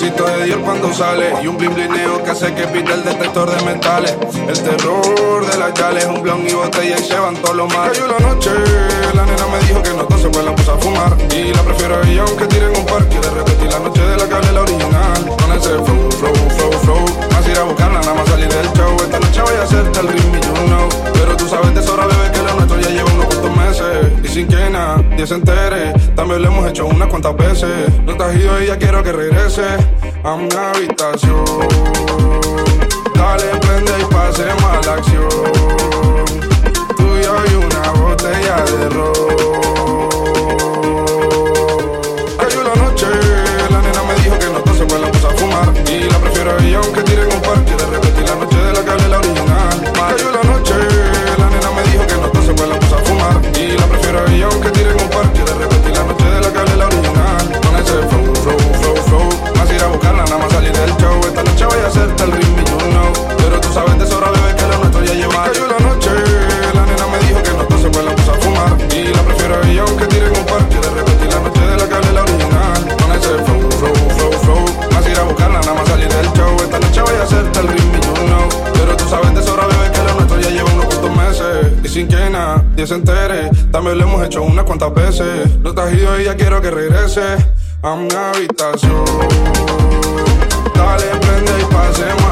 de Dios cuando sale y un blimblineo que hace que pita el detector de metales. El terror de las yales, un blon y botella y se van todos los males. Cayó la noche, la nena me dijo que no entonces pues la puse a fumar y la prefiero a ella aunque tiren un parque. De repetir la noche de la cable la original con ese flow, flow, flow, flow. Más ir a buscarla, nada más salir del show. Esta noche voy a hacerte el ritmo, También lo hemos hecho unas cuantas veces. No estás ido y ya quiero que regrese a mi habitación. Dale, prende y pasemos a la acción. Nadie se entere. También lo hemos hecho unas cuantas veces. No estás ido y ya quiero que regrese A mi habitación. Dale, prende y pasemos